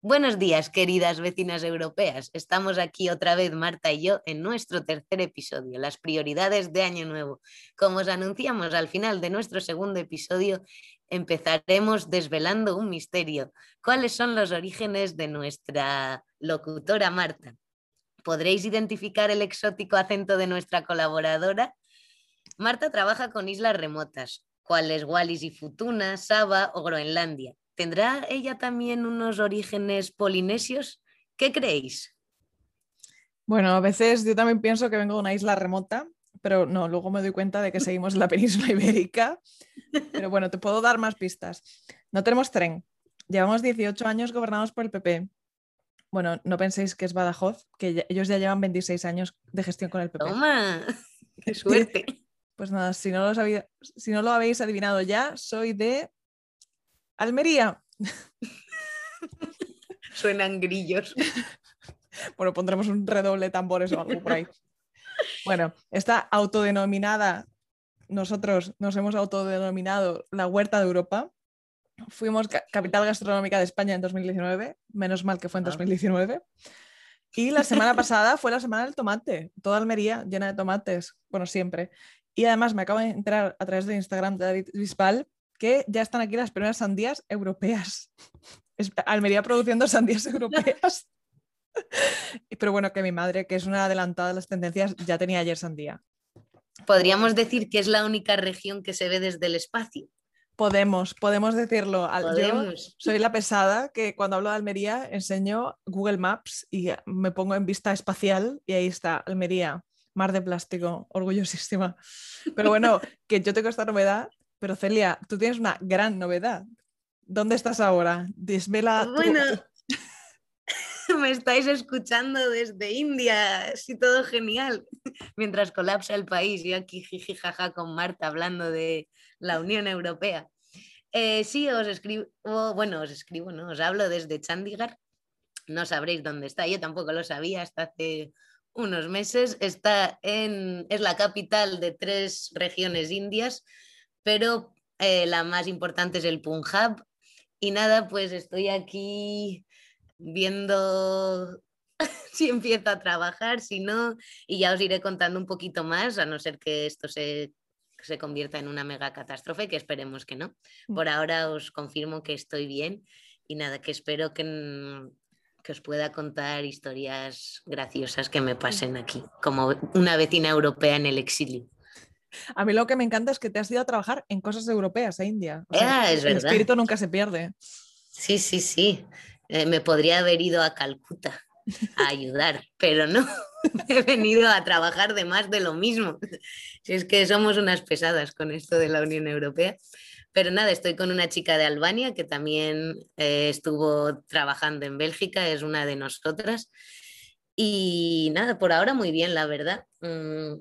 Buenos días, queridas vecinas europeas. Estamos aquí otra vez, Marta y yo, en nuestro tercer episodio, las prioridades de Año Nuevo. Como os anunciamos al final de nuestro segundo episodio, empezaremos desvelando un misterio. ¿Cuáles son los orígenes de nuestra locutora Marta? ¿Podréis identificar el exótico acento de nuestra colaboradora? Marta trabaja con islas remotas, cuales Wallis y Futuna, Saba o Groenlandia. ¿Tendrá ella también unos orígenes polinesios? ¿Qué creéis? Bueno, a veces yo también pienso que vengo de una isla remota, pero no, luego me doy cuenta de que seguimos en la península ibérica. Pero bueno, te puedo dar más pistas. No tenemos tren. Llevamos 18 años gobernados por el PP. Bueno, no penséis que es Badajoz, que ellos ya llevan 26 años de gestión con el PP. ¡Toma! ¡Qué suerte! Pues nada, si no, si no lo habéis adivinado ya, soy de Almería. Suenan grillos. bueno, pondremos un redoble de tambores o algo por ahí. Bueno, está autodenominada, nosotros nos hemos autodenominado la Huerta de Europa. Fuimos capital gastronómica de España en 2019, menos mal que fue en 2019. Ah. Y la semana pasada fue la semana del tomate, toda Almería llena de tomates, bueno, siempre. Y además me acabo de enterar a través de Instagram de David Bisbal que ya están aquí las primeras sandías europeas. Almería produciendo sandías europeas. Pero bueno, que mi madre, que es una adelantada de las tendencias, ya tenía ayer sandía. Podríamos decir que es la única región que se ve desde el espacio. Podemos, podemos decirlo. Yo soy la pesada que cuando hablo de Almería enseño Google Maps y me pongo en vista espacial y ahí está Almería, mar de plástico, orgullosísima. Pero bueno, que yo tengo esta novedad pero Celia, tú tienes una gran novedad. ¿Dónde estás ahora? Desvela. Bueno, me estáis escuchando desde India, sí, todo genial. Mientras colapsa el país, yo aquí jiji jaja con Marta hablando de la Unión Europea. Eh, sí, os escribo, bueno, os escribo, ¿no? Os hablo desde Chandigarh. No sabréis dónde está, yo tampoco lo sabía hasta hace unos meses. Está en, es la capital de tres regiones indias pero eh, la más importante es el Punjab. Y nada, pues estoy aquí viendo si empiezo a trabajar, si no, y ya os iré contando un poquito más, a no ser que esto se, se convierta en una mega catástrofe, que esperemos que no. Mm. Por ahora os confirmo que estoy bien y nada, que espero que, que os pueda contar historias graciosas que me pasen aquí, como una vecina europea en el exilio. A mí lo que me encanta es que te has ido a trabajar en cosas europeas a India. Ah, es el espíritu nunca se pierde. Sí, sí, sí. Eh, me podría haber ido a Calcuta a ayudar, pero no. He venido a trabajar de más de lo mismo. Si es que somos unas pesadas con esto de la Unión Europea. Pero nada, estoy con una chica de Albania que también eh, estuvo trabajando en Bélgica, es una de nosotras. Y nada, por ahora muy bien, la verdad. Mm,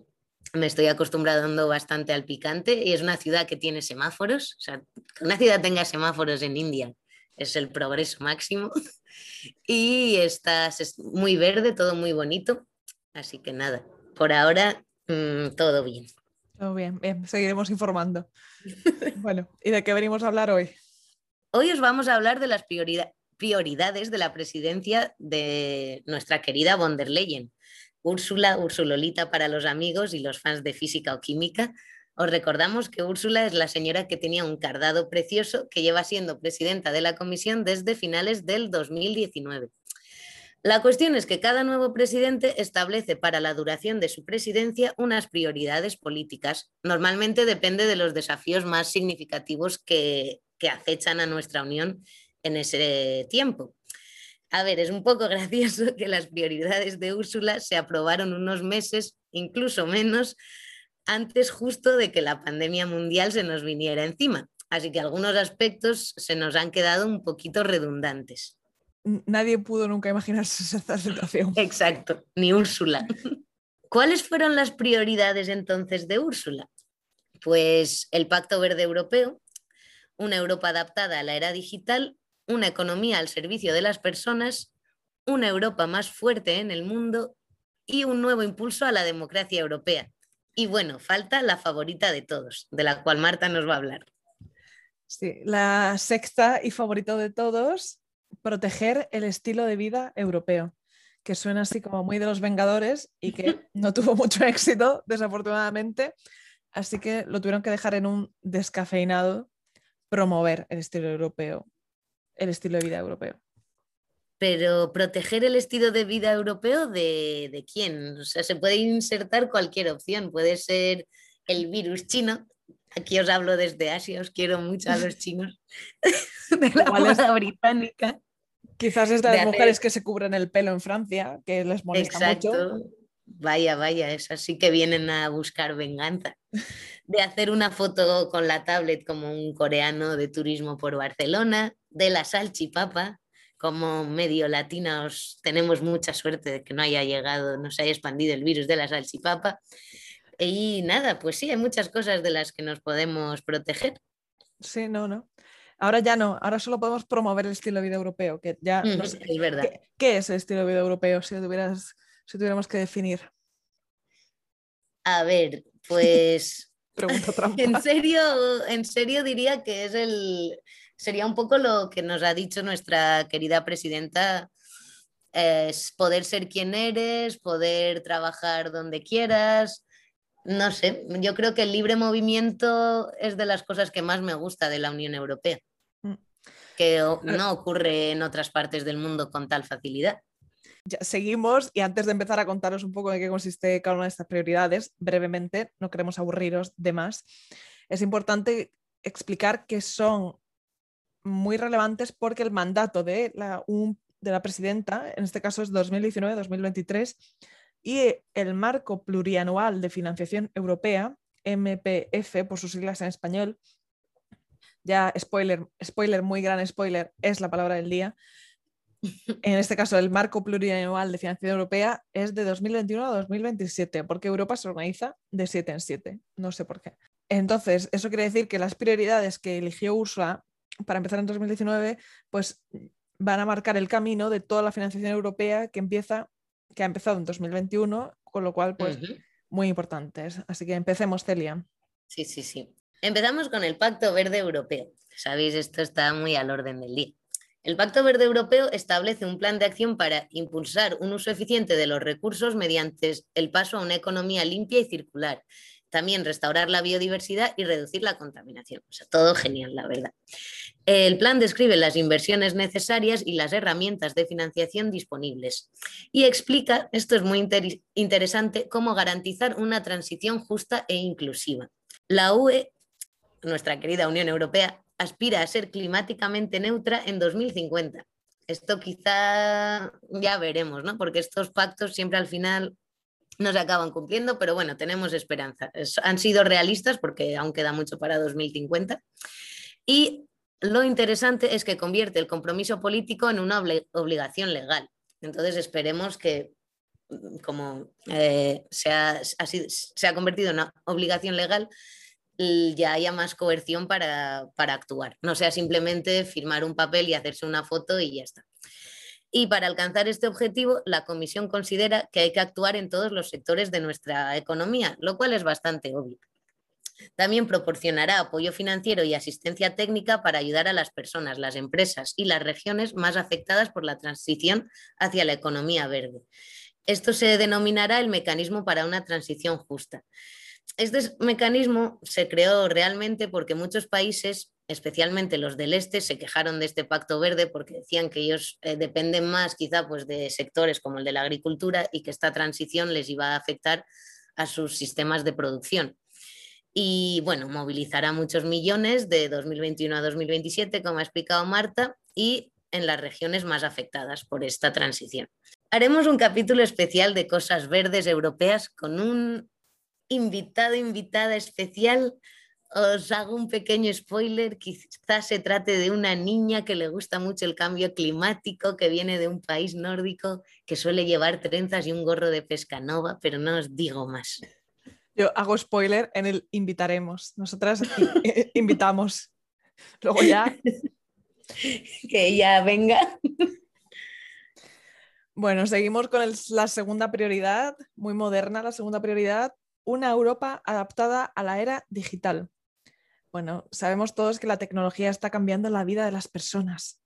me estoy acostumbrando bastante al picante y es una ciudad que tiene semáforos. O sea, que una ciudad tenga semáforos en India es el progreso máximo. Y está muy verde, todo muy bonito. Así que nada, por ahora mm, todo bien. Todo bien, bien, seguiremos informando. bueno, ¿y de qué venimos a hablar hoy? Hoy os vamos a hablar de las prioridades de la presidencia de nuestra querida von der Leyen Úrsula, Ursulolita para los amigos y los fans de física o química. Os recordamos que Úrsula es la señora que tenía un cardado precioso que lleva siendo presidenta de la comisión desde finales del 2019. La cuestión es que cada nuevo presidente establece para la duración de su presidencia unas prioridades políticas. Normalmente depende de los desafíos más significativos que, que acechan a nuestra Unión en ese tiempo. A ver, es un poco gracioso que las prioridades de Úrsula se aprobaron unos meses, incluso menos, antes justo de que la pandemia mundial se nos viniera encima. Así que algunos aspectos se nos han quedado un poquito redundantes. Nadie pudo nunca imaginarse esta situación. Exacto, ni Úrsula. ¿Cuáles fueron las prioridades entonces de Úrsula? Pues el Pacto Verde Europeo, una Europa adaptada a la era digital una economía al servicio de las personas, una Europa más fuerte en el mundo y un nuevo impulso a la democracia europea. Y bueno, falta la favorita de todos, de la cual Marta nos va a hablar. Sí, la sexta y favorita de todos, proteger el estilo de vida europeo, que suena así como muy de los Vengadores y que no tuvo mucho éxito, desafortunadamente. Así que lo tuvieron que dejar en un descafeinado, promover el estilo europeo, el estilo de vida europeo. Pero proteger el estilo de vida europeo de, de quién? O sea, se puede insertar cualquier opción. Puede ser el virus chino, Aquí os hablo desde Asia, os quiero mucho a los chinos de la moda británica. Quizás es de las mujeres que se cubren el pelo en Francia, que les molesta Exacto. Vaya, vaya, es así que vienen a buscar venganza. De hacer una foto con la tablet como un coreano de turismo por Barcelona, de la salchipapa, como medio latinos tenemos mucha suerte de que no haya llegado, no se haya expandido el virus de la salchipapa. Y nada, pues sí, hay muchas cosas de las que nos podemos proteger. Sí, no, no. Ahora ya no, ahora solo podemos promover el estilo de vida europeo, que ya es verdad. ¿qué, es el estilo de vida europeo si, tuvieras, si tuviéramos que definir? A ver, pues Pregunta trampa. en serio, en serio diría que es el sería un poco lo que nos ha dicho nuestra querida presidenta es poder ser quien eres, poder trabajar donde quieras, no sé, yo creo que el libre movimiento es de las cosas que más me gusta de la Unión Europea, mm. que no ocurre en otras partes del mundo con tal facilidad. Seguimos y antes de empezar a contaros un poco de qué consiste cada una de estas prioridades, brevemente, no queremos aburriros de más, es importante explicar que son muy relevantes porque el mandato de la, de la presidenta, en este caso es 2019-2023, y el marco plurianual de financiación europea, MPF por sus siglas en español, ya spoiler, spoiler, muy gran spoiler, es la palabra del día. En este caso, el marco plurianual de financiación europea es de 2021 a 2027, porque Europa se organiza de 7 en 7, no sé por qué. Entonces, eso quiere decir que las prioridades que eligió Ursula para empezar en 2019, pues van a marcar el camino de toda la financiación europea que empieza que ha empezado en 2021, con lo cual, pues, muy importantes. Así que empecemos, Celia. Sí, sí, sí. Empezamos con el Pacto Verde Europeo. Sabéis, esto está muy al orden del día. El Pacto Verde Europeo establece un plan de acción para impulsar un uso eficiente de los recursos mediante el paso a una economía limpia y circular, también restaurar la biodiversidad y reducir la contaminación. O sea, todo genial, la verdad. El plan describe las inversiones necesarias y las herramientas de financiación disponibles y explica, esto es muy interesante, cómo garantizar una transición justa e inclusiva. La UE, nuestra querida Unión Europea, aspira a ser climáticamente neutra en 2050. Esto quizá ya veremos, ¿no? Porque estos pactos siempre al final no se acaban cumpliendo, pero bueno, tenemos esperanza. han sido realistas porque aún queda mucho para 2050. Y lo interesante es que convierte el compromiso político en una obligación legal. Entonces esperemos que como eh, se, ha, convertido en una obligación legal, ya haya más coerción para, para actuar. No sea simplemente firmar un papel y hacerse una foto y ya está. Y para alcanzar este objetivo, la Comisión considera que hay que actuar en todos los sectores de nuestra economía, lo cual es bastante obvio. También proporcionará apoyo financiero y asistencia técnica para ayudar a las personas, las empresas y las regiones más afectadas por la transición hacia la economía verde. Esto se denominará el mecanismo para una transición justa. Este mecanismo se creó realmente porque muchos países especialmente los del este, se quejaron de este pacto verde porque decían que ellos eh, dependen más quizá pues, de sectores como el de la agricultura y que esta transición les iba a afectar a sus sistemas de producción. Y bueno, movilizará muchos millones de 2021 a 2027, como ha explicado Marta, y en las regiones más afectadas por esta transición. Haremos un capítulo especial de cosas verdes europeas con un invitado, invitada especial os hago un pequeño spoiler, quizás se trate de una niña que le gusta mucho el cambio climático, que viene de un país nórdico, que suele llevar trenzas y un gorro de pesca nova, pero no os digo más. Yo hago spoiler en el invitaremos. Nosotras invitamos. Luego ya. que ella venga. Bueno, seguimos con la segunda prioridad, muy moderna la segunda prioridad, una Europa adaptada a la era digital. Bueno, sabemos todos que la tecnología está cambiando la vida de las personas.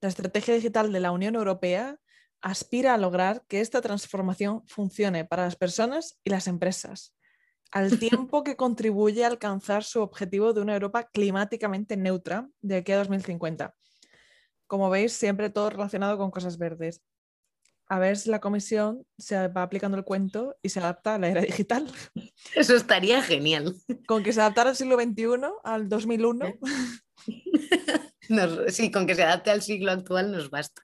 La estrategia digital de la Unión Europea aspira a lograr que esta transformación funcione para las personas y las empresas, al tiempo que contribuye a alcanzar su objetivo de una Europa climáticamente neutra de aquí a 2050. Como veis, siempre todo relacionado con cosas verdes. A ver si la comisión se va aplicando el cuento y se adapta a la era digital. Eso estaría genial. Con que se adaptara al siglo XXI, al 2001. ¿Eh? sí, con que se adapte al siglo actual nos basta.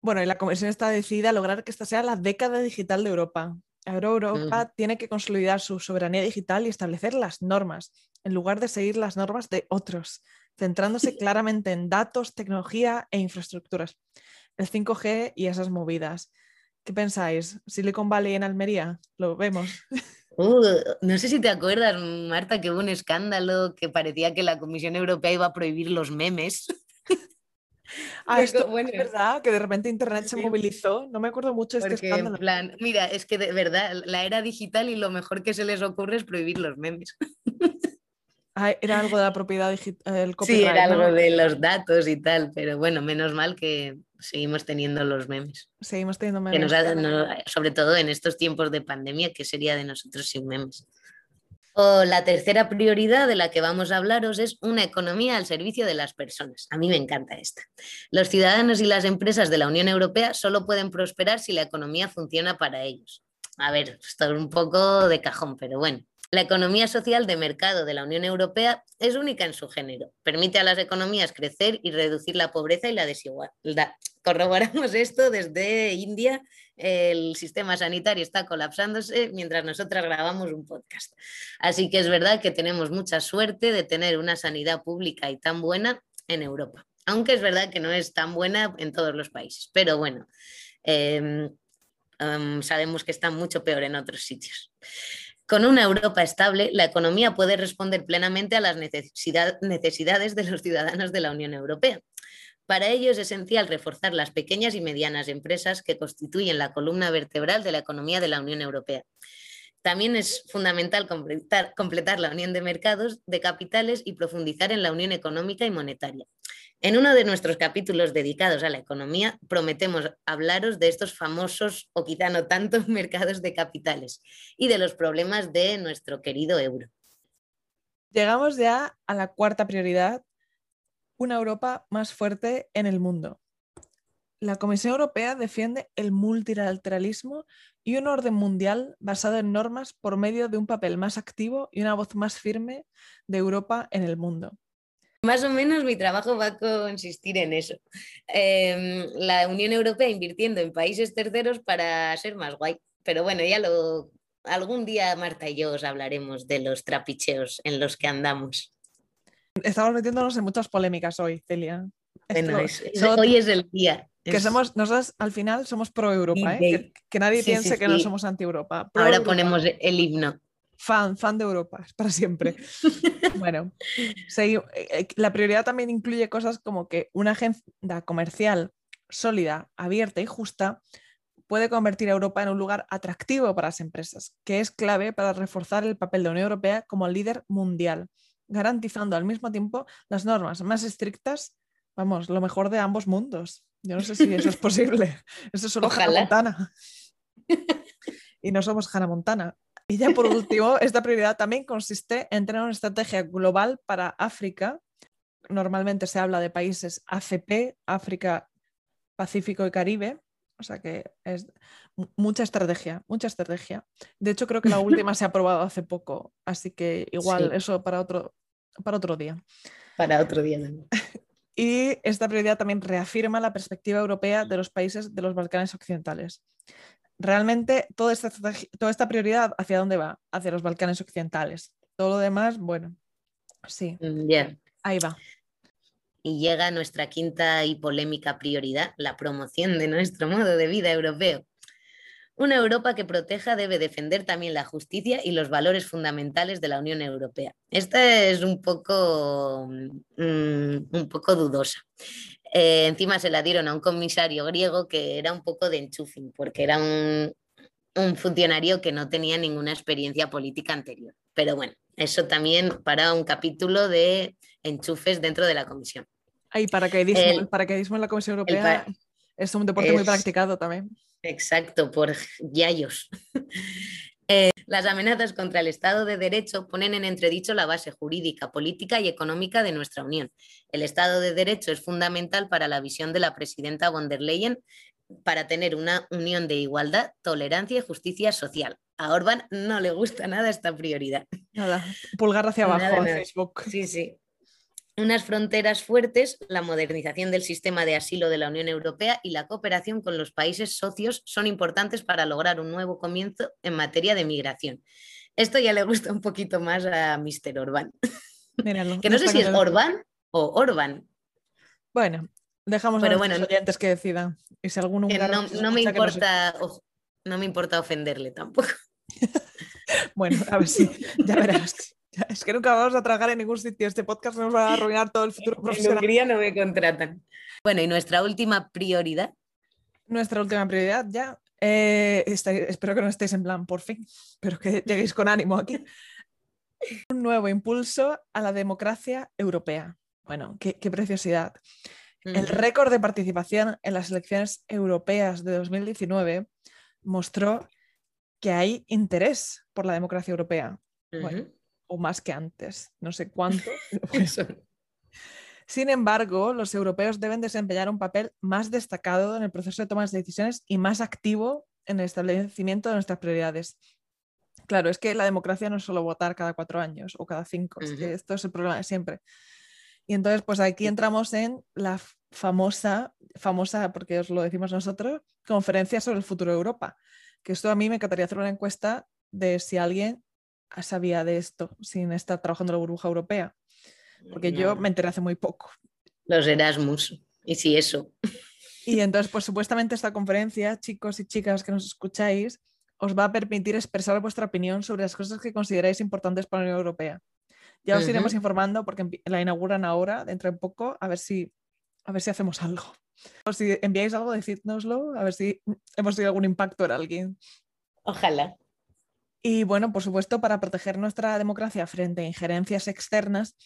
Bueno, y la comisión está decidida a lograr que esta sea la década digital de Europa. Ahora Europa tiene que consolidar su soberanía digital y establecer las normas, en lugar de seguir las normas de otros, centrándose claramente en datos, tecnología e infraestructuras. El 5G y esas movidas. ¿Qué pensáis? ¿Silicon Valley en Almería? Lo vemos. Uh, no sé si te acuerdas, Marta, que hubo un escándalo que parecía que la Comisión Europea iba a prohibir los memes. Ah, esto bueno. es verdad, que de repente Internet se movilizó. No me acuerdo mucho de este escándalo. En plan, mira, es que de verdad, la era digital y lo mejor que se les ocurre es prohibir los memes. Ah, era algo de la propiedad digital. Sí, era algo de los datos y tal, pero bueno, menos mal que seguimos teniendo los memes. Seguimos teniendo memes. sobre todo en estos tiempos de pandemia, que sería de nosotros sin memes? O la tercera prioridad de la que vamos a hablaros es una economía al servicio de las personas. A mí me encanta esta. Los ciudadanos y las empresas de la Unión Europea solo pueden prosperar si la economía funciona para ellos. A ver, esto es un poco de cajón, pero bueno. La economía social de mercado de la Unión Europea es única en su género. Permite a las economías crecer y reducir la pobreza y la desigualdad. Corroboramos esto desde India. El sistema sanitario está colapsándose mientras nosotras grabamos un podcast. Así que es verdad que tenemos mucha suerte de tener una sanidad pública y tan buena en Europa. Aunque es verdad que no es tan buena en todos los países. Pero bueno, em, em, sabemos que está mucho peor en otros sitios. Con una Europa estable, la economía puede responder plenamente a las necesidades de los ciudadanos de la Unión Europea. Para ello es esencial reforzar las pequeñas y medianas empresas que constituyen la columna vertebral de la economía de la Unión Europea. También es fundamental completar, completar, la unión de mercados, de capitales y profundizar en la unión económica y monetaria. En uno de nuestros capítulos dedicados a la economía, prometemos hablaros de estos famosos, o quizá no tanto, mercados de capitales y de los problemas de nuestro querido euro. Llegamos ya a la cuarta prioridad, una Europa más fuerte en el mundo. La Comisión Europea defiende el multilateralismo y un orden mundial basado en normas por medio de un papel más activo y una voz más firme de Europa en el mundo. Más o menos mi trabajo va a consistir en eso. Em, la Unión Europea invirtiendo en países terceros para ser más guay. Pero bueno, ya lo algún día Marta y yo os hablaremos de los trapicheos en los que andamos. Estamos metiéndonos en muchas polémicas hoy, Celia. hoy es el día. Que somos, nosotros al final somos pro Europa, ¿eh? que, nadie piense que no somos anti Europa. Ahora ponemos el himno fan, fan de Europa, para siempre. bueno, eh, eh, la prioridad también incluye cosas como que una agenda comercial sólida, abierta y justa puede convertir a Europa en un lugar atractivo para las empresas, que es clave para reforzar el papel de la Unión Europea como líder mundial, garantizando al mismo tiempo las normas más estrictas, vamos, lo mejor de ambos mundos. Yo no sé si eso es posible. Eso es solo Hannah Montana. y no somos Hannah Montana. Y ya por último, esta prioridad también consiste en tener una estrategia global para África. Normalmente se habla de países ACP, África, Pacífico y Caribe. O sea que es mucha estrategia, mucha estrategia. De hecho, creo que la última se ha aprobado hace poco, así que igual eso para otro, para otro día. Para otro día. Y esta prioridad también reafirma la perspectiva europea de los países de los Balcanes occidentales realmente toda esta, toda esta prioridad, ¿hacia dónde va? Hacia los Balcanes occidentales. Todo lo demás, bueno, sí. Mm, Ahí va. Y llega nuestra quinta y polémica prioridad, la promoción de nuestro modo de vida europeo. Una Europa que proteja debe defender también la justicia y los valores fundamentales de la Unión Europea. Esta es un poco, mm, un poco dudosa. Eh, encima se la dieron a un comisario griego que era un poco de enchufing, porque era un, funcionario que no tenía ninguna experiencia política anterior. Pero bueno, eso también para un capítulo de enchufes dentro de la comisión. Hay paracaidismo, el, paracaidismo en la Comisión Europea es un deporte muy practicado también. Exacto, por yayos. Eh, las amenazas contra el Estado de Derecho ponen en entredicho la base jurídica, política y económica de nuestra Unión. El Estado de Derecho es fundamental para la visión de la presidenta von der Leyen para tener una unión de igualdad, tolerancia y justicia social. A Orban no le gusta nada esta prioridad. Nada, pulgar hacia abajo en Facebook. Sí, sí unas fronteras fuertes, la modernización del sistema de asilo de la Unión Europea y la cooperación con los países socios son importantes para lograr un nuevo comienzo en materia de migración. Esto ya le gusta un poquito más a Mr. Orbán. que no sé si es Orbán o Orban. Bueno, dejamos a los oyentes que decidan. Y si alguno no, me importa, no me importa ofenderle tampoco. bueno, a ver si ya verás. Es que nunca vamos a trabajar en ningún sitio. Este podcast nos va a arruinar todo el futuro profesional. En no me contratan. Bueno, y nuestra última prioridad. Nuestra última prioridad ya. Eh, espero que no estéis en plan, por fin, pero que lleguéis con ánimo aquí. Un nuevo impulso a la democracia europea. Bueno, qué, preciosidad. El récord de participación en las elecciones europeas de 2019 mostró que hay interés por la democracia europea. Bueno, o más que antes, no sé cuánto. Sin embargo, los europeos deben desempeñar un papel más destacado en el proceso de toma de decisiones y más activo en el establecimiento de nuestras prioridades. Claro, es que la democracia no es solo votar cada cuatro años o cada cinco, esto es el problema de siempre. Y entonces, pues aquí entramos en la famosa, famosa, porque os lo decimos nosotros, conferencia sobre el futuro de Europa. Que esto a mí me encantaría hacer una encuesta de si alguien sabía de esto sin estar trabajando en la burbuja europea? Porque yo me enteré hace muy poco. Los Erasmus, y si eso. Y entonces, pues supuestamente esta conferencia, chicos y chicas que nos escucháis, os va a permitir expresar vuestra opinión sobre las cosas que consideráis importantes para la Unión Europea. Ya os iremos informando porque la inauguran ahora, dentro de poco, a ver si, a ver si hacemos algo. O si enviáis algo, decídnoslo, a ver si hemos tenido algún impacto en alguien. Ojalá. Y bueno, por supuesto, para proteger nuestra democracia frente a injerencias externas,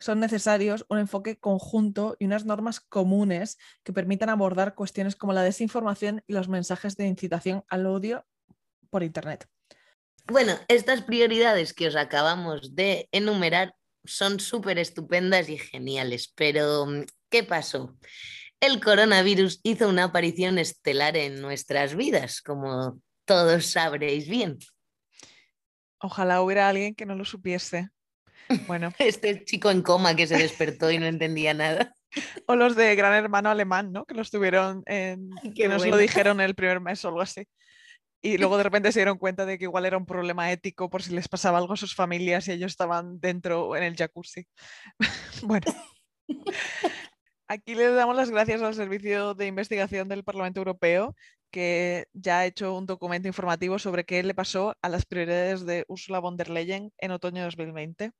son necesarios un enfoque conjunto y unas normas comunes que permitan abordar cuestiones como la desinformación y los mensajes de incitación al odio por Internet. Bueno, estas prioridades que os acabamos de enumerar son súper estupendas y geniales, pero ¿qué pasó? El coronavirus hizo una aparición estelar en nuestras vidas, como todos sabréis bien. Ojalá hubiera alguien que no lo supiese. Bueno. Este chico en coma que se despertó y no entendía nada. O los de Gran Hermano Alemán, ¿no? Que los tuvieron en, que nos lo dijeron el primer mes o algo así. Y luego de repente se dieron cuenta de que igual era un problema ético por si les pasaba algo a sus familias y ellos estaban dentro en el jacuzzi. bueno. Aquí les damos las gracias al Servicio de Investigación del Parlamento Europeo, que ya ha hecho un documento informativo sobre qué le pasó a las prioridades de Ursula von der Leyen en otoño de 2020.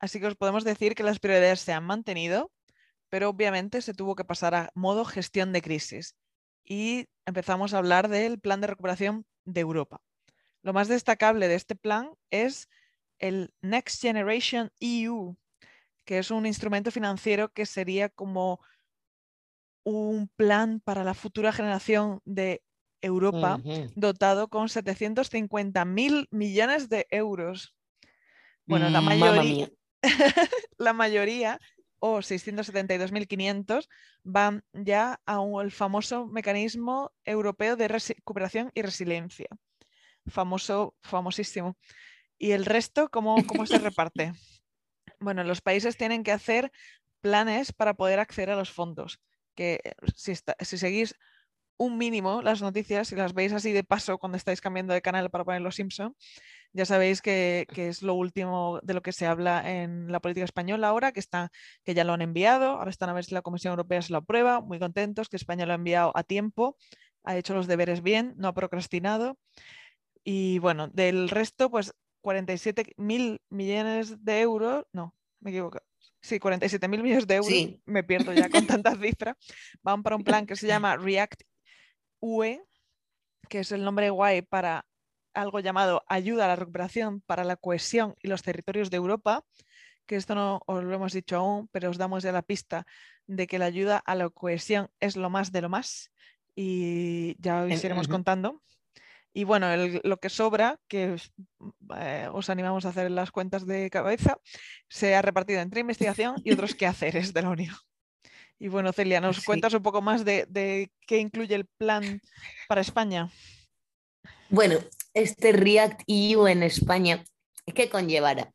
Así que os podemos decir que las prioridades se han mantenido, pero obviamente se tuvo que pasar a modo gestión de crisis. Y empezamos a hablar del plan de recuperación de Europa. Lo más destacable de este plan es el Next Generation EU, que es un instrumento financiero que sería como un plan para la futura generación de Europa dotado con 750 mil millones de euros. Bueno, la mayoría, la mayoría o 672.500 van ya al famoso mecanismo europeo de recuperación y resiliencia. Famoso, famosísimo. ¿Y el resto cómo, cómo se reparte? Bueno, los países tienen que hacer planes para poder acceder a los fondos, que eh, si, seguís un mínimo las noticias, si las veis así de paso cuando estáis cambiando de canal para poner los Simpson, ya sabéis que, es lo último de lo que se habla en la política española ahora, que, está, que ya lo han enviado, ahora están a ver si la Comisión Europea se lo aprueba, muy contentos que España lo ha enviado a tiempo, ha hecho los deberes bien, no ha procrastinado. Y bueno, del resto, pues 47 mil millones de euros, no, me equivoco. Sí, 47 mil millones de euros, me pierdo ya con tanta cifra, van para un plan que se llama React UE, que es el nombre guay para algo llamado Ayuda a la recuperación para la cohesión y los territorios de Europa, que esto no os lo hemos dicho aún, pero os damos ya la pista de que la ayuda a la cohesión es lo más de lo más y ya os iremos contando. Y bueno, lo que sobra, que eh, os animamos a hacer las cuentas de cabeza, se ha repartido entre investigación y otros quehaceres de la Unión. Y bueno, Celia, ¿nos cuentas un poco más de, qué incluye el plan para España? Bueno, este React EU en España, ¿qué conllevará?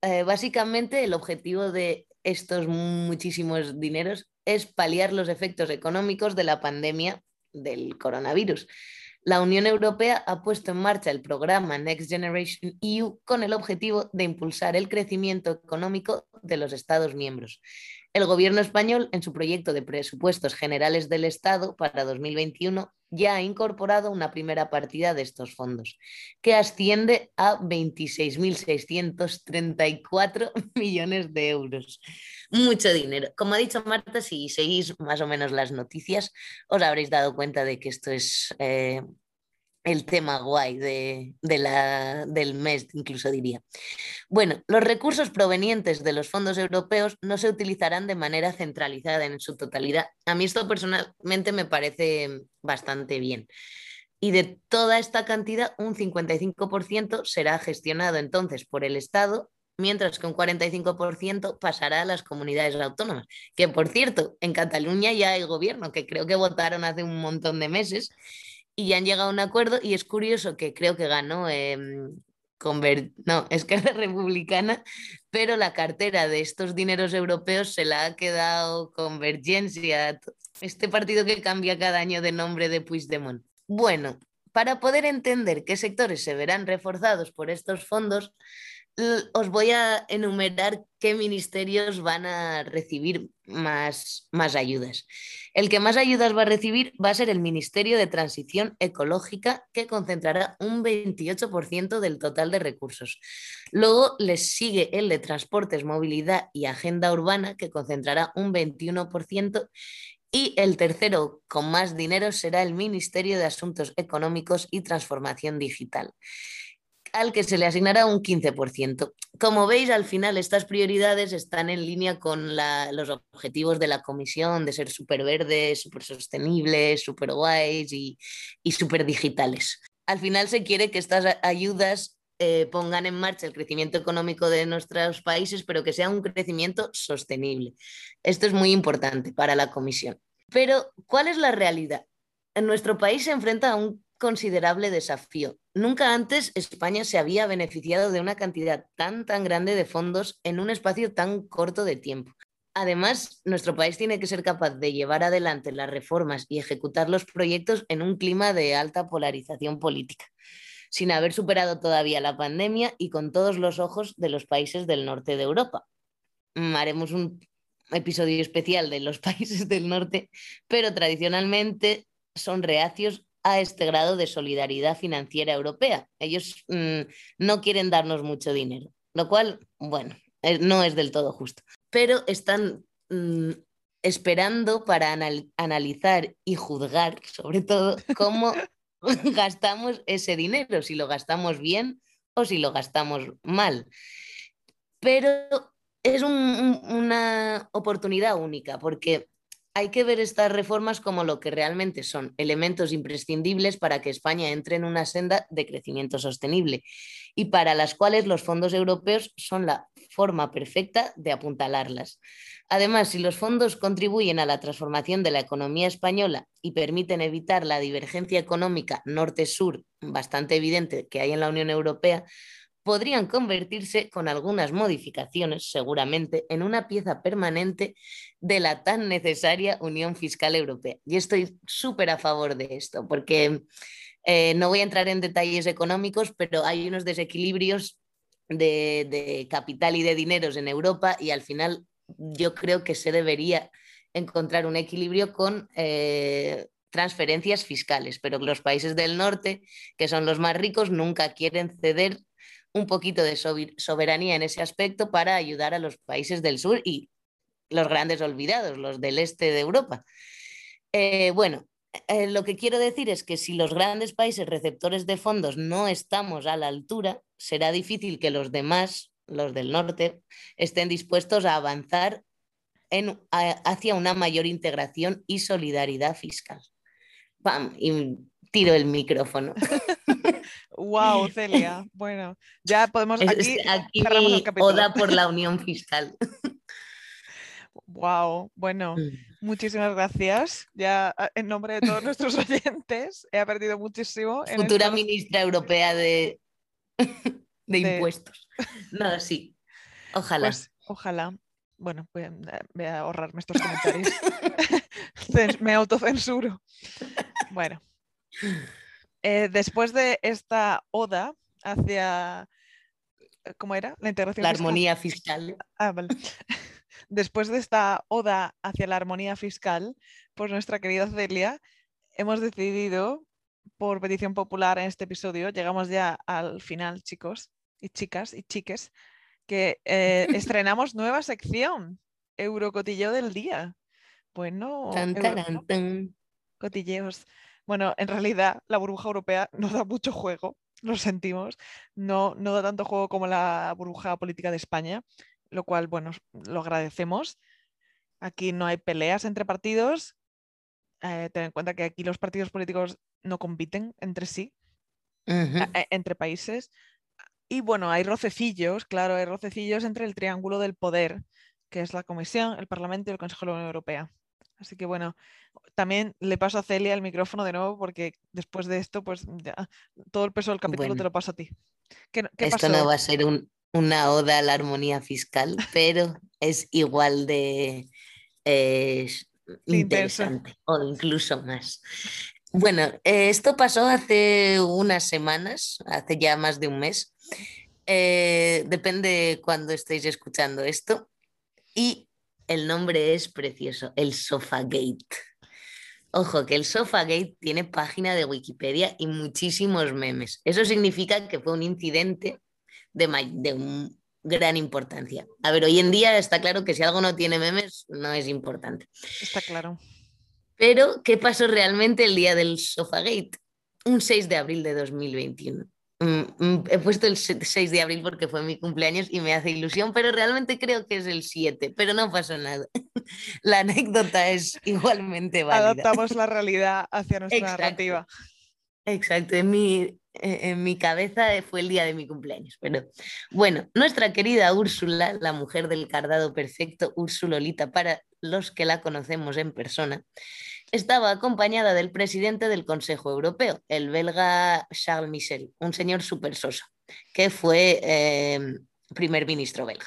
Eh, básicamente el objetivo de estos muchísimos dineros es paliar los efectos económicos de la pandemia del coronavirus. La Unión Europea ha puesto en marcha el programa Next Generation EU con el objetivo de impulsar el crecimiento económico de los Estados miembros. El gobierno español, en su proyecto de presupuestos generales del Estado para 2021, ya ha incorporado una primera partida de estos fondos, que asciende a 26.634 millones de euros. Mucho dinero. Como ha dicho Marta, si seguís más o menos las noticias, os habréis dado cuenta de que esto es eh, el tema guay de, del mes, incluso diría. Bueno, los recursos provenientes de los fondos europeos no se utilizarán de manera centralizada en su totalidad. A mí esto personalmente me parece bastante bien. Y de toda esta cantidad, un 55% será gestionado entonces por el Estado, mientras que un 45% pasará a las comunidades autónomas. Que por cierto, en Cataluña ya hay gobierno, que creo que votaron hace un montón de meses y ya han llegado a un acuerdo y es curioso que creo que ganó eh, no, que es republicana, pero la cartera de estos dineros europeos se la ha quedado Convergencia, este partido que cambia cada año de nombre de Puigdemont. Bueno, para poder entender qué sectores se verán reforzados por estos fondos, os voy a enumerar qué ministerios van a recibir más, más ayudas. El que más ayudas va a recibir va a ser el Ministerio de Transición Ecológica, que concentrará un 28% del total de recursos. Luego les sigue el de Transportes, Movilidad y Agenda Urbana, que concentrará un 21%. Y el tercero con más dinero será el Ministerio de Asuntos Económicos y Transformación Digital al que se le asignará un 15%. Como veis, al final estas prioridades están en línea con los objetivos de la comisión de ser súper verdes, súper sostenibles, súper guays y, y súper digitales. Al final se quiere que estas ayudas eh, pongan en marcha el crecimiento económico de nuestros países, pero que sea un crecimiento sostenible. Esto es muy importante para la comisión. Pero, ¿cuál es la realidad? En nuestro país se enfrenta a un considerable desafío. Nunca antes España se había beneficiado de una cantidad tan tan grande de fondos en un espacio tan corto de tiempo. Además, nuestro país tiene que ser capaz de llevar adelante las reformas y ejecutar los proyectos en un clima de alta polarización política, sin haber superado todavía la pandemia y con todos los ojos de los países del norte de Europa. Mm, haremos un episodio especial de los países del norte, pero tradicionalmente son reacios a este grado de solidaridad financiera europea. Ellos mm, no quieren darnos mucho dinero, lo cual, bueno, eh, no es del todo justo, pero están mm, esperando para analizar y juzgar, sobre todo, cómo gastamos ese dinero, si lo gastamos bien o si lo gastamos mal. Pero es una oportunidad única porque hay que ver estas reformas como lo que realmente son, elementos imprescindibles para que España entre en una senda de crecimiento sostenible y para las cuales los fondos europeos son la forma perfecta de apuntalarlas. Además, si los fondos contribuyen a la transformación de la economía española y permiten evitar la divergencia económica norte-sur bastante evidente que hay en la Unión Europea, podrían convertirse con algunas modificaciones, seguramente, en una pieza permanente de la tan necesaria Unión Fiscal Europea. Y estoy súper a favor de esto, porque eh, no voy a entrar en detalles económicos, pero hay unos desequilibrios de, capital y de dineros en Europa y al final yo creo que se debería encontrar un equilibrio con... Eh, transferencias fiscales, pero los países del norte, que son los más ricos, nunca quieren ceder un poquito de soberanía en ese aspecto para ayudar a los países del sur y los grandes olvidados, los del este de Europa. Eh, bueno, eh, lo que quiero decir es que si los grandes países receptores de fondos no estamos a la altura, será difícil que los demás los del norte, estén dispuestos a avanzar en, hacia una mayor integración y solidaridad fiscal. ¡Pam! Y tiro el micrófono. wow, Celia. Bueno, ya podemos aquí, aquí mi oda por la unión fiscal. Wow, bueno, mm. muchísimas gracias. Ya en nombre de todos nuestros oyentes, he aprendido muchísimo. Futura ministra europea de, de, impuestos. No, sí. Ojalá. Pues, ojalá. Bueno, voy a, ahorrarme estos comentarios. Me autocensuro. Bueno. Eh, después de esta oda hacia. ¿Cómo era? La integración. La armonía fiscal. Ah, vale después de esta oda hacia la armonía fiscal, pues nuestra querida Celia, hemos decidido, por petición popular en este episodio, llegamos ya al final, chicos y chicas y chiques, que eh, estrenamos nueva sección, Eurocotilleo del día. Bueno, cotilleos. Bueno, en realidad la burbuja europea nos da mucho juego, lo sentimos, no, no da tanto juego como la burbuja política de España, lo cual, bueno, lo agradecemos. Aquí no hay peleas entre partidos. Eh, ten en cuenta que aquí los partidos políticos no compiten entre sí, e, entre países. Y bueno, hay rocecillos, claro, hay rocecillos entre el triángulo del poder, que es la Comisión, el Parlamento y el Consejo de la Unión Europea. Así que bueno, también le paso a Celia el micrófono de nuevo porque después de esto, pues ya todo el peso del capítulo te lo paso a ti. esto no va a ser un, una oda a la armonía fiscal, pero es igual de interesante o incluso más. Bueno, eh, esto pasó hace unas semanas, hace ya más de un mes. Eh, depende cuando estéis escuchando esto. Y el nombre es precioso, el Sofagate. Ojo, que el Sofagate tiene página de Wikipedia y muchísimos memes. Eso significa que fue un incidente de, de gran importancia. A ver, hoy en día está claro que si algo no tiene memes, no es importante. Está claro. Pero, ¿qué pasó realmente el día del Sofagate? Un 6 de abril de 2021. Mm, mm, he puesto el 6 de abril porque fue mi cumpleaños y me hace ilusión, pero realmente creo que es el 7, pero no pasó nada. La anécdota es igualmente válida. Adaptamos la realidad hacia nuestra narrativa. Exacto, en mi, e-, en mi cabeza fue el día de mi cumpleaños. Pero bueno, nuestra querida Úrsula, la mujer del cardado perfecto, Ursulolita, para los que la conocemos en persona, estaba acompañada del presidente del Consejo Europeo, el belga Charles Michel, un señor súper soso, que fue em, primer ministro belga.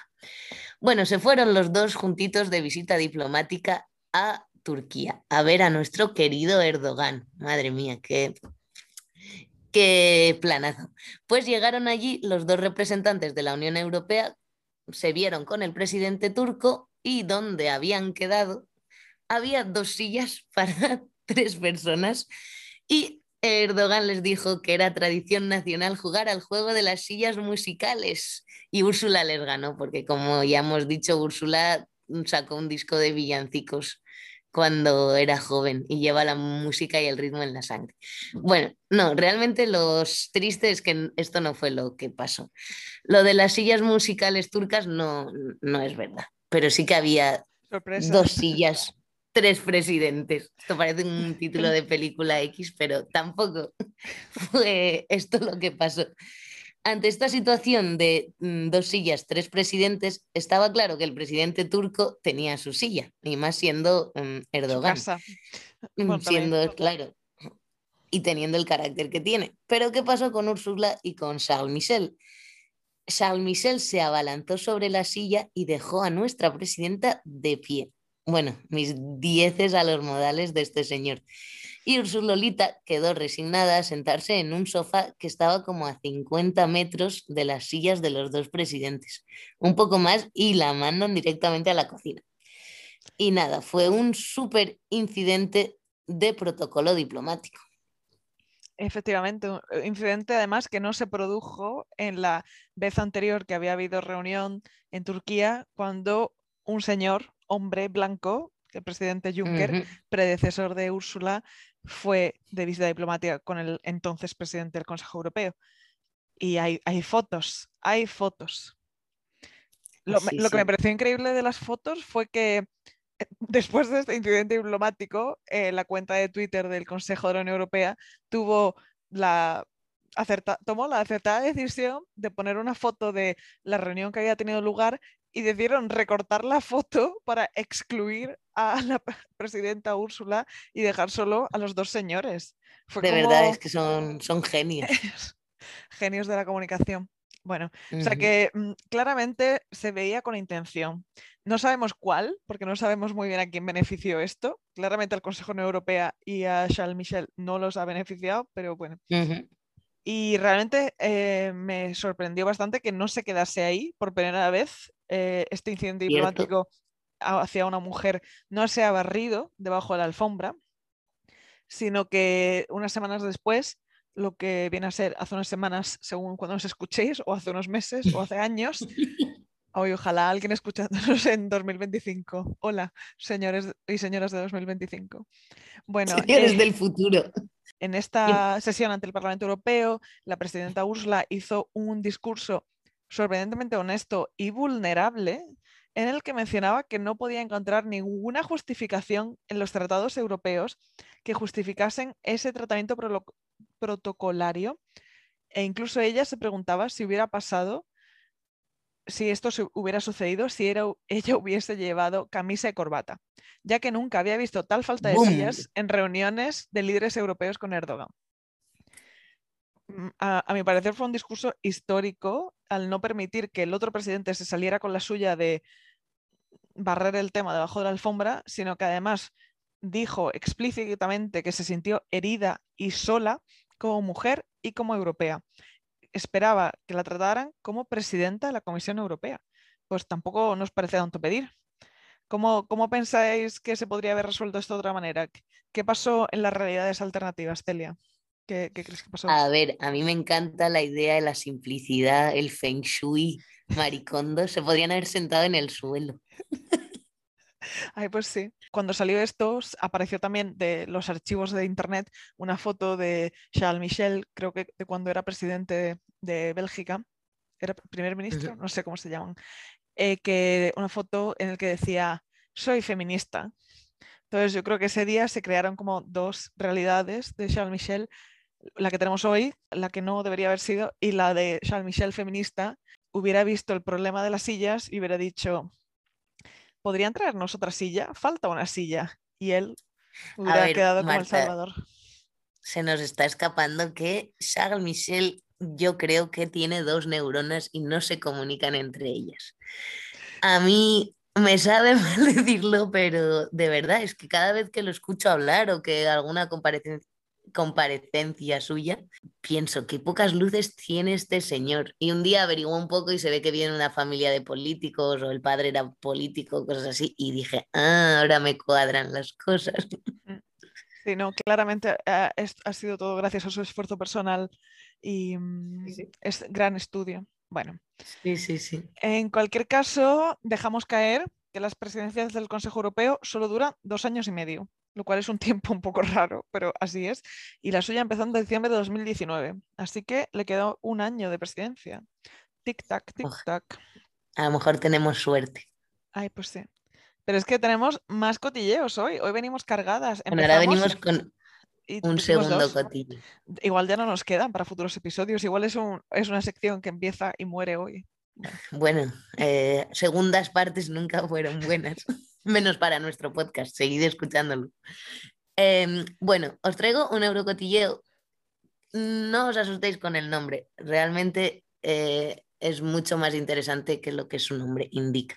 Bueno, se fueron los dos juntitos de visita diplomática a Turquía a ver a nuestro querido Erdogan. Madre mía, qué Qué planazo. Pues llegaron allí los dos representantes de la Unión Europea, se vieron con el presidente turco y donde habían quedado había dos sillas para tres personas y Erdogan les dijo que era tradición nacional jugar al juego de las sillas musicales y Úrsula les ganó porque como ya hemos dicho Úrsula sacó un disco de villancicos cuando era joven y lleva la música y el ritmo en la sangre. Bueno, no, realmente lo triste es que esto no fue lo que pasó. Lo de las sillas musicales turcas no, no es verdad, pero sí que había dos sillas, tres presidentes. Esto parece un título de película X, pero tampoco fue esto lo que pasó. Ante esta situación de mm, dos sillas, tres presidentes, estaba claro que el presidente turco tenía su silla, y más siendo mm, Erdogan. Mm, siendo, claro, y teniendo el carácter que tiene. Pero ¿qué pasó con Ursula y con Charles Michel? Charles Michel se abalanzó sobre la silla y dejó a nuestra presidenta de pie. Bueno, mis dieces a los modales de este señor y Ursulolita quedó resignada a sentarse en un sofá que estaba como a 50 metros de las sillas de los dos presidentes, un poco más y la mandan directamente a la cocina. Y nada, fue un súper incidente de protocolo diplomático. Efectivamente, un eh, incidente además que no se produjo en la vez anterior que había habido reunión en Turquía cuando un señor, hombre blanco, el presidente Juncker, predecesor de Úrsula, fue de visita diplomática con el entonces presidente del Consejo Europeo. Y hay, hay fotos, hay fotos. Lo, Sí, lo que me pareció increíble de las fotos fue que eh, después de este incidente diplomático, eh, la cuenta de Twitter del Consejo de la Unión Europea tuvo la acerta- tomó la acertada decisión de poner una foto de la reunión que había tenido lugar y decidieron recortar la foto para excluir a la presidenta Úrsula y dejar solo a los dos señores. Fue De como verdad, es que son, son genios. genios de la comunicación. Bueno, o sea que mm, claramente se veía con intención. No sabemos cuál, porque no sabemos muy bien a quién benefició esto. Claramente al Consejo Europea y a Charles Michel no los ha beneficiado, pero bueno. Y realmente eh, me sorprendió bastante que no se quedase ahí por primera vez. eh, este incidente Cierto. diplomático hacia una mujer no se ha barrido debajo de la alfombra, sino que unas semanas después, lo que viene a ser hace unas semanas, según cuando nos escuchéis, o hace unos meses, o hace años, hoy ojalá alguien escuchándonos en 2025. Hola, señores y señoras de 2025. Bueno, Señores eh, del futuro. En esta sesión ante el Parlamento Europeo, la presidenta Ursula hizo un discurso sorprendentemente honesto y vulnerable en el que mencionaba que no podía encontrar ninguna justificación en los tratados europeos que justificasen ese tratamiento protocolario. E incluso ella se preguntaba si hubiera pasado, si esto hubiera sucedido, si era, ella hubiese llevado camisa y corbata, ya que nunca había visto tal falta de sillas en reuniones de líderes europeos con Erdogan. Mm, A, a mi parecer fue un discurso histórico al no permitir que el otro presidente se saliera con la suya de barrer el tema debajo de la alfombra, sino que además dijo explícitamente que se sintió herida y sola como mujer y como europea. Esperaba que la trataran como presidenta de la Comisión Europea. Pues tampoco nos parece tanto pedir. ¿Cómo, cómo pensáis que se podría haber resuelto esto de otra manera? ¿Qué- ¿Qué pasó en las realidades alternativas, Celia? ¿Qué, qué crees que pasó? A ver, a mí me encanta la idea de la simplicidad, el feng shui, maricondo. Se podrían haber sentado en el suelo. Ay, pues sí. Cuando salió esto, apareció también de los archivos de internet una foto de Charles Michel, creo que de cuando era presidente de Bélgica, era primer ministro, no sé cómo se llaman, eh, que una foto en el que decía soy feminista. Entonces yo creo que ese día se crearon como dos realidades de Charles Michel, la que tenemos hoy, la que no debería haber sido, y la de Charles Michel feminista, hubiera visto el problema de las sillas y hubiera dicho, ¿podrían traernos otra silla? Falta una silla. Y él hubiera ver, quedado como el salvador. Se nos está escapando que Charles Michel, yo creo que tiene dos neuronas y no se comunican entre ellas. A mí me sabe mal decirlo, pero de verdad es que cada vez que lo escucho hablar o que alguna comparecen- comparecencia suya, pienso qué pocas luces tiene este señor. Y un día averiguó un poco y se ve que viene una familia de políticos o el padre era político, cosas así, y dije, ah, ahora me cuadran las cosas. Sí, no, claramente es- ha sido todo gracias a su esfuerzo personal y mm, sí. es gran estudio. Bueno, Sí, sí, sí. en cualquier caso, dejamos caer que las presidencias del Consejo Europeo solo duran dos años y medio, lo cual es un tiempo un poco raro, pero así es. Y la suya empezó en diciembre de 2019, así que le quedó un año de presidencia. Tic-tac, tic-tac. A lo mejor tenemos suerte. Ay, pues sí. Pero es que tenemos más cotilleos hoy. Hoy venimos cargadas. Bueno, ahora venimos con un segundo dos. cotillo. Igual ya no nos quedan para futuros episodios. Igual es, un- es una sección que empieza y muere hoy. Bueno, eh, segundas partes nunca fueron buenas, menos para nuestro podcast, seguid escuchándolo. Em, bueno, os traigo un eurocotilleo. No os asustéis con el nombre, realmente eh, es mucho más interesante que lo que su nombre indica.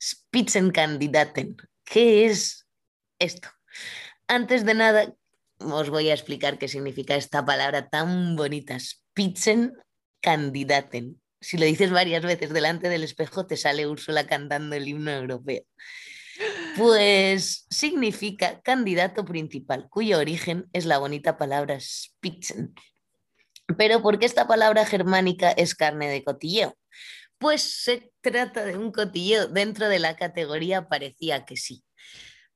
Spitzenkandidaten. ¿Qué es esto? Antes de nada, os voy a explicar qué significa esta palabra tan bonita, Spitzenkandidaten. Si lo dices varias veces delante del espejo, te sale Úrsula cantando el himno europeo. Pues significa candidato principal, cuyo origen es la bonita palabra Spitzen. Pero ¿por qué esta palabra germánica es carne de cotilleo? Pues se trata de un cotilleo dentro de la categoría parecía que sí.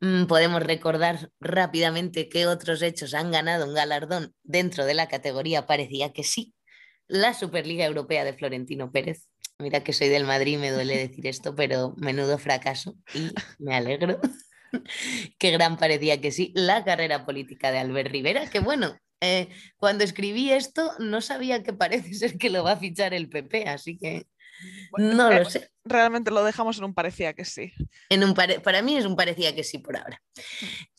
Mm, Podemos recordar rápidamente qué otros hechos han ganado un galardón dentro de la categoría parecía que sí. La Superliga Europea de Florentino Pérez, Mira que soy del Madrid y me duele decir esto, pero menudo fracaso y me alegro. Qué gran parecía que sí, la carrera política de Albert Rivera, que bueno, eh, cuando escribí esto no sabía que parece ser que lo va a fichar el PP, así que no lo sé. Realmente lo dejamos en un parecía que sí. En un para mí es un parecía que sí por ahora.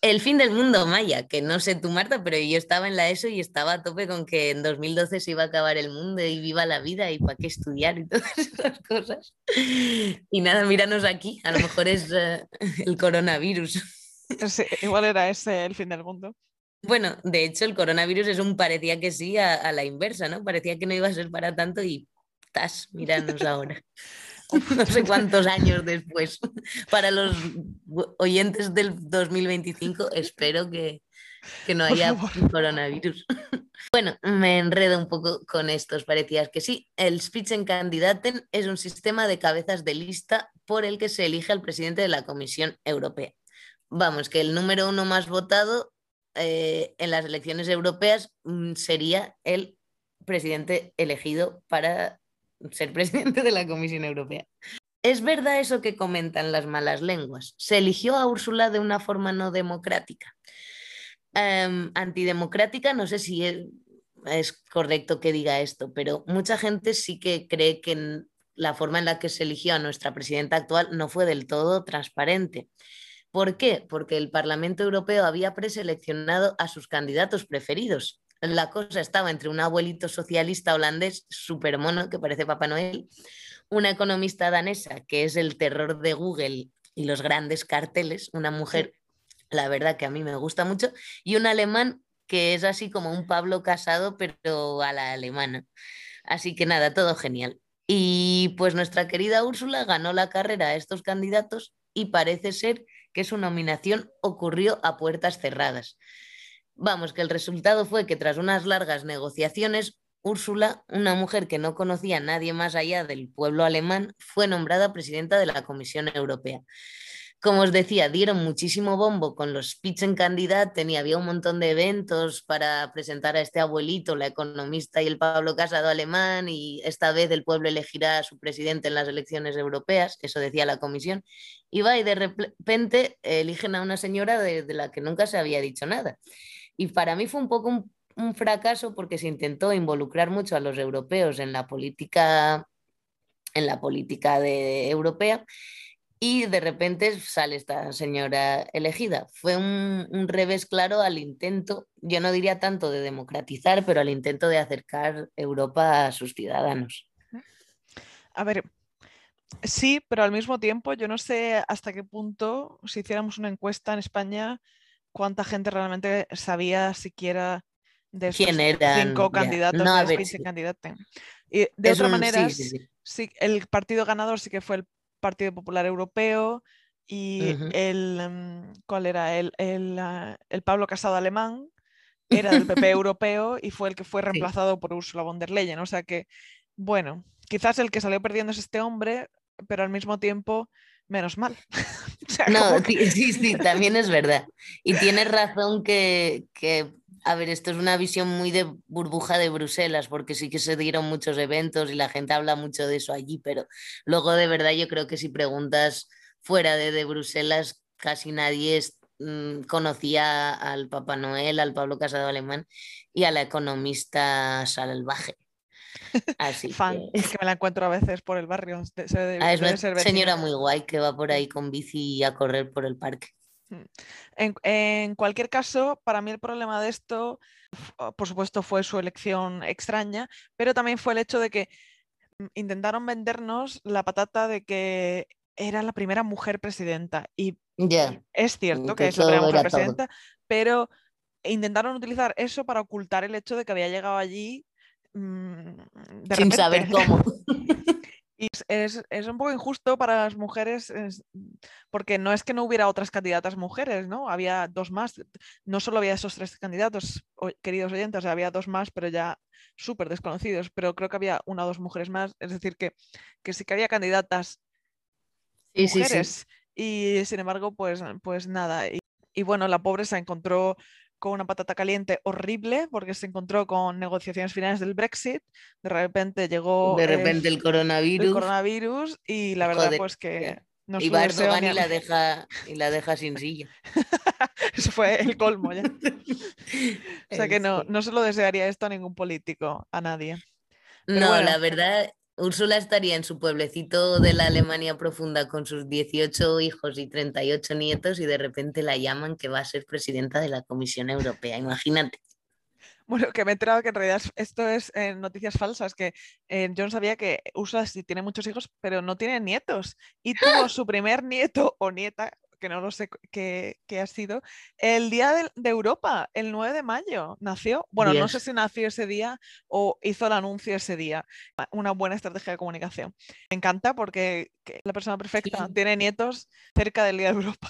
El fin del mundo maya, que no sé tú Marta, pero yo estaba en la ESO y estaba a tope con que en 2012 se iba a acabar el mundo y viva la vida y para qué estudiar y todas esas cosas. Y nada, míranos aquí, a lo mejor es eh, el coronavirus. igual era ese el fin del mundo. Bueno, de hecho el coronavirus es un parecía que sí a, a la inversa, ¿no? Parecía que no iba a ser para tanto y estás mirándonos ahora. no sé cuántos años después. Para los oyentes del 2025, espero que, que no haya coronavirus. Bueno, me enredo un poco con estos, parecías que sí. El Spitzenkandidaten es un sistema de cabezas de lista por el que se elige al presidente de la Comisión Europea. Vamos, que el número uno más votado eh, en las elecciones europeas mm, sería el presidente elegido para ser presidente de la Comisión Europea. ¿Es verdad eso que comentan las malas lenguas? Se eligió a Úrsula de una forma no democrática. Em, antidemocrática, no sé si es, correcto que diga esto, pero mucha gente sí que cree que la forma en la que se eligió a nuestra presidenta actual no fue del todo transparente. ¿Por qué? Porque el Parlamento Europeo había preseleccionado a sus candidatos preferidos la cosa estaba entre un abuelito socialista holandés súper mono, que parece Papá Noel, una economista danesa, que es el terror de Google y los grandes carteles, una mujer, la verdad que a mí me gusta mucho, y un alemán que es así como un Pablo casado, pero a la alemana. Así que nada, todo genial. Y pues nuestra querida Úrsula ganó la carrera a estos candidatos y parece ser que su nominación ocurrió a puertas cerradas. Vamos, que el resultado fue que tras unas largas negociaciones, Úrsula, una mujer que no conocía a nadie más allá del pueblo alemán, fue nombrada presidenta de la Comisión Europea. Como os decía, dieron muchísimo bombo con los Spitzenkandidaten y había un montón de eventos para presentar a este abuelito, la economista y el Pablo Casado alemán, y esta vez el pueblo elegirá a su presidente en las elecciones europeas, eso decía la comisión, y va y de repente eligen a una señora de la que nunca se había dicho nada. Y para mí fue un poco un, fracaso porque se intentó involucrar mucho a los europeos en la política, en la política de, europea y de repente sale esta señora elegida. Fue un, un, revés claro al intento, yo no diría tanto de democratizar, pero al intento de acercar Europa a sus ciudadanos. A ver, sí, pero al mismo tiempo yo no sé hasta qué punto, si hiciéramos una encuesta en España, cuánta gente realmente sabía siquiera de estos cinco candidatos de Y de otra manera, sí, el partido ganador sí que fue el Partido Popular Europeo y el, mm, ¿cuál era? El, ah, el, Pablo Casado alemán era del PP europeo y fue el que fue reemplazado por Ursula von der Leyen. O sea que, bueno, quizás el que salió perdiendo es este hombre, pero al mismo tiempo menos mal. no, sí, sí, también es verdad. Y tienes razón que, a ver, esto es una visión muy de burbuja de Bruselas, porque sí que se dieron muchos eventos y la gente habla mucho de eso allí, pero luego de verdad yo creo que si preguntas fuera de, de Bruselas, casi nadie mm, conocía al Papá Noel, al Pablo Casado Alemán y a la economista salvaje. Así Fan, que... me la encuentro a veces por el barrio. Ah, es una señora muy guay que va por ahí con bici a correr por el parque. Mm. En, cualquier caso, para mí el problema de esto, por supuesto, fue su elección extraña, pero también fue el hecho de que mm, intentaron vendernos la patata de que era la primera mujer presidenta. Y es cierto que, es la primera mujer presidenta, pero intentaron utilizar eso para ocultar el hecho de que había llegado allí Mm, sin saber cómo. Y es, un poco injusto para las mujeres porque no es que no hubiera otras candidatas mujeres, ¿no? Había dos más, no solo había esos tres candidatos, queridos oyentes, había dos más, pero ya súper desconocidos, pero creo que había una o dos mujeres más, es decir, que, que sí que había candidatas mujeres y sin embargo, pues, pues nada. Y, y bueno, la pobre se encontró con una patata caliente horrible porque se encontró con negociaciones finales del Brexit. De repente llegó De repente el coronavirus. el coronavirus y la verdad Joder, pues que no y se va ni y a- la deja, y la deja sin silla. Eso fue el colmo ya. O sea que no, Sí. no se lo desearía esto a ningún político, a nadie. Pero No, bueno. la verdad, Úrsula estaría en su pueblecito de la Alemania profunda con sus 18 hijos y 38 nietos y de repente la llaman que va a ser presidenta de la Comisión Europea. Imagínate. Bueno, que me he enterado que en realidad es- esto es eh, noticias falsas, que eh, yo no sabía que Ursula sí tiene muchos hijos, pero no tiene nietos. Y tuvo su primer nieto o nieta, que no lo sé qué, qué ha sido, el día de, Europa, el 9 de mayo, nació. Bueno, no sé si nació ese día o hizo el anuncio ese día. Una buena estrategia de comunicación. Me encanta porque que la persona perfecta Sí. tiene nietos cerca del día de Europa.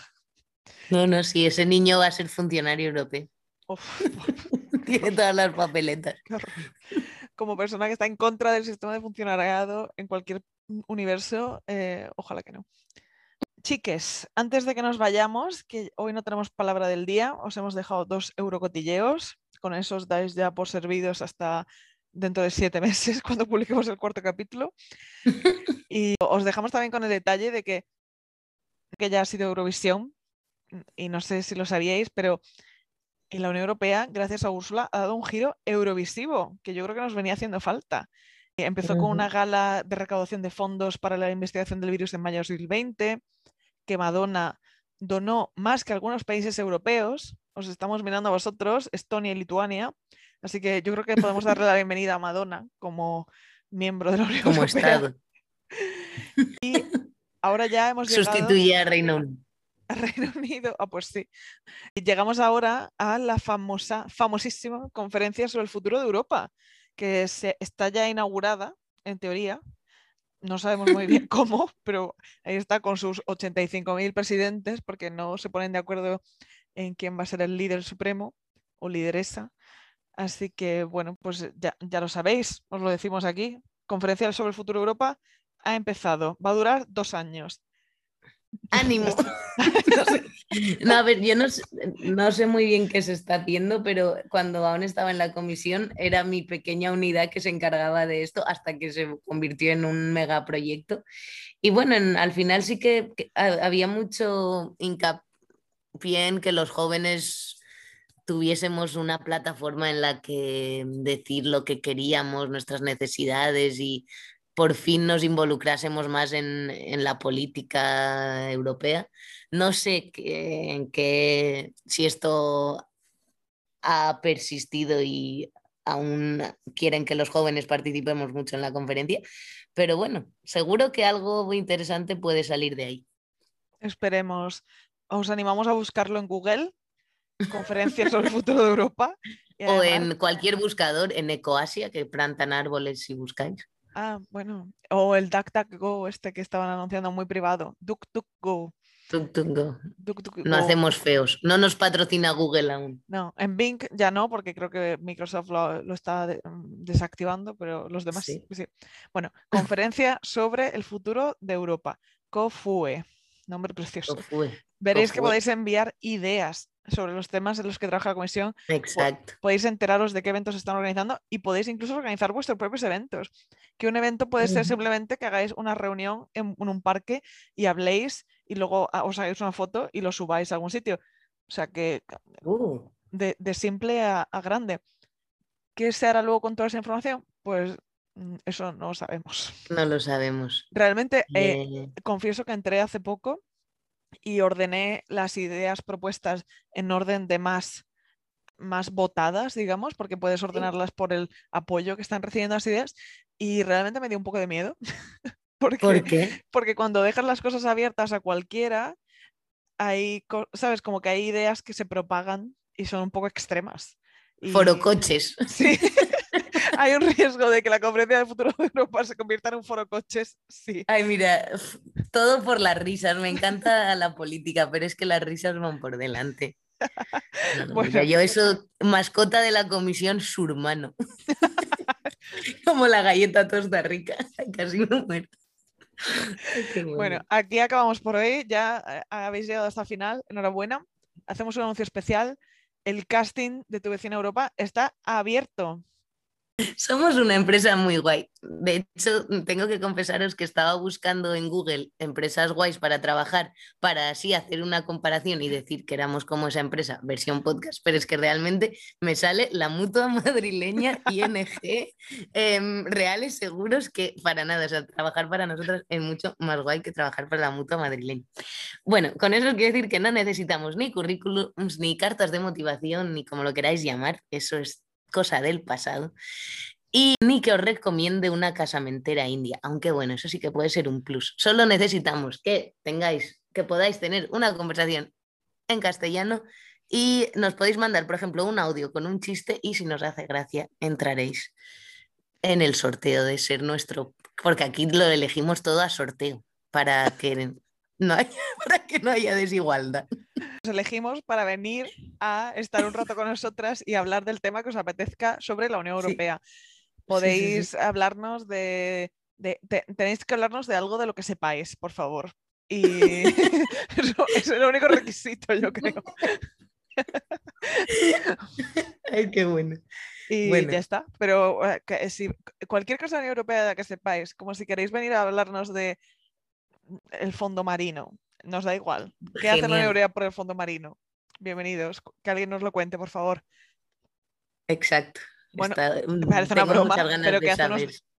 No, no, sí, ese niño va a ser funcionario europeo. Uf, Tiene todas las papeletas. Como persona que está en contra del sistema de funcionariado en cualquier un- universo, eh, ojalá que no. Chiques, antes de que nos vayamos, que hoy no tenemos palabra del día, os hemos dejado dos eurocotilleos. Con eso os dais ya por servidos hasta dentro de siete meses, cuando publiquemos el cuarto capítulo. Y os dejamos también con el detalle de que, que ya ha sido Eurovisión, y no sé si lo sabíais, pero y la Unión Europea, gracias a Úrsula, ha dado un giro eurovisivo, que yo creo que nos venía haciendo falta. Empezó con una gala de recaudación de fondos para la investigación del virus en mayo de 2020, que Madonna donó más que algunos países europeos. Os estamos mirando a vosotros, Estonia y Lituania. Así que yo creo que podemos darle la bienvenida a Madonna como miembro de la Unión Como Europea. Estado. Y ahora ya hemos llegado Sustituye a Reino Unido. a Reino Unido. Ah, pues sí. Y llegamos ahora a la famosa, famosísima conferencia sobre el futuro de Europa, que se, está ya inaugurada, en teoría. No sabemos muy bien cómo, pero ahí está con sus 85.000 presidentes, porque no se ponen de acuerdo en quién va a ser el líder supremo o lideresa. Así que, bueno, pues ya, ya lo sabéis, os lo decimos aquí. Conferencia sobre el futuro de Europa ha empezado. Va a durar dos años. Ánimo. No, a ver, yo no no sé muy bien qué se está haciendo, pero cuando aún estaba en la comisión era mi pequeña unidad que se encargaba de esto hasta que se convirtió en un megaproyecto. Y bueno, en- al final sí que, que ha- había mucho hincapié en que los jóvenes tuviésemos una plataforma en la que decir lo que queríamos, nuestras necesidades y por fin nos involucrásemos más en, en la política europea. No sé en qué, si esto ha persistido y aún quieren que los jóvenes participemos mucho en la conferencia, pero bueno, seguro que algo muy interesante puede salir de ahí. Esperemos. Os animamos a buscarlo en Google, conferencias sobre el futuro de Europa. O en cualquier buscador, en Ecoasia, que plantan árboles si buscáis. Ah, bueno. O el DuckDuckGo, este que estaban anunciando muy privado. DuckDuckGo. Tuk, tuk, go. DuckDuckGo. No hacemos feos, no nos patrocina Google aún. No, en Bing ya no, porque creo que Microsoft lo, lo está de- mm, desactivando, pero los demás Sí. sí. Bueno, conferencia sobre el futuro de Europa. COFUE. Nombre precioso. Veréis que podéis enviar ideas sobre los temas en los que trabaja la comisión Exacto. podéis enteraros de qué eventos se están organizando y podéis incluso organizar vuestros propios eventos. Que un evento puede ser simplemente que hagáis una reunión en, un parque y habléis y luego ah, os hagáis una foto y lo subáis a algún sitio. O sea que Uh, de, de simple a, a grande. ¿Qué se hará luego con toda esa información? Pues eso no lo sabemos. no lo sabemos. Realmente eh, Eh, confieso que entré hace poco y ordené las ideas propuestas en orden de más, más votadas, digamos, porque puedes ordenarlas por el apoyo que están recibiendo las ideas y realmente me dio un poco de miedo. porque, ¿Por qué? porque cuando dejas las cosas abiertas a cualquiera, hay, sabes, como que hay ideas que se propagan y son un poco extremas. Y- Forocoches. Sí. hay un riesgo de que la conferencia del futuro de Europa se convierta en un foro coches. Sí. Ay, mira, todo por las risas. Me encanta la política, pero es que las risas van por delante. No, no, mira, Bueno. yo eso, mascota de la comisión surmano. Como la galleta tosta rica. Casi me muero. Qué Bueno, aquí acabamos por hoy. Ya eh, habéis llegado hasta el final. Enhorabuena. Hacemos un anuncio especial. el casting de tu vecina Europa está abierto. Somos una empresa muy guay. De hecho, tengo que confesaros que estaba buscando en Google empresas guays para trabajar, para así hacer una comparación y decir que éramos como esa empresa, versión podcast, pero es que realmente me sale la mutua madrileña ING, em, reales seguros que para nada, o sea, trabajar para nosotros es mucho más guay que trabajar para la mutua madrileña. Bueno, con eso quiero decir que no necesitamos ni currículums, ni cartas de motivación, ni como lo queráis llamar, eso es cosa del pasado. Y ni que os recomiende una casamentera india, aunque bueno, eso sí que puede ser un plus. Solo necesitamos que tengáis, que podáis tener una conversación en castellano y nos podéis mandar, por ejemplo, un audio con un chiste y si nos hace gracia, entraréis en el sorteo de ser nuestro, porque aquí lo elegimos todo a sorteo para que no haya, para que no haya desigualdad elegimos para venir a estar un rato con nosotras y hablar del tema que os apetezca sobre la Unión Europea. Podéis hablarnos de, Tenéis que hablarnos de algo de lo que sepáis, por favor. Y eso, es el único requisito, yo creo. Ay, qué bueno. Y ya está. Pero eh, si cualquier cosa Unión Europea que sepáis, como si queréis venir a hablarnos de el fondo marino, nos da igual. ¿Qué hace la Unión Europea por el fondo marino? Bienvenidos. Que alguien nos lo cuente, por favor. Exacto. Bueno, me parece una broma, pero que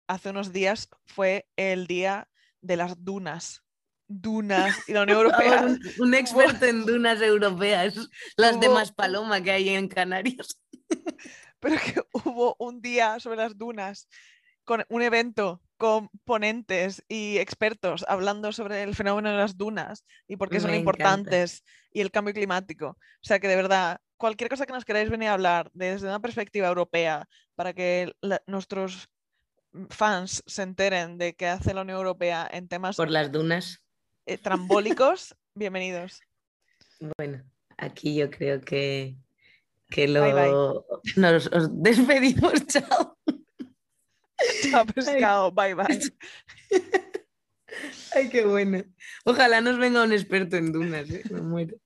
hace unos, días fue el día de las dunas dunas y la Unión Europea. un, experto en dunas europeas, las demás paloma que hay en Canarias. Pero que hubo un día sobre las dunas con un evento con ponentes y expertos hablando sobre el fenómeno de las dunas y por qué son importantes y el cambio climático. O sea que de verdad, cualquier cosa que nos queráis venir a hablar desde una perspectiva europea para que nuestros fans se enteren de qué hace la Unión Europea en temas por las dunas eh, trambólicos, bienvenidos. Bueno, aquí yo creo que, que lo nos despedimos, chao. Chao, pescado. Bye, bye. Ay, qué bueno. Ojalá nos venga un experto en dunas, ¿eh? me muero.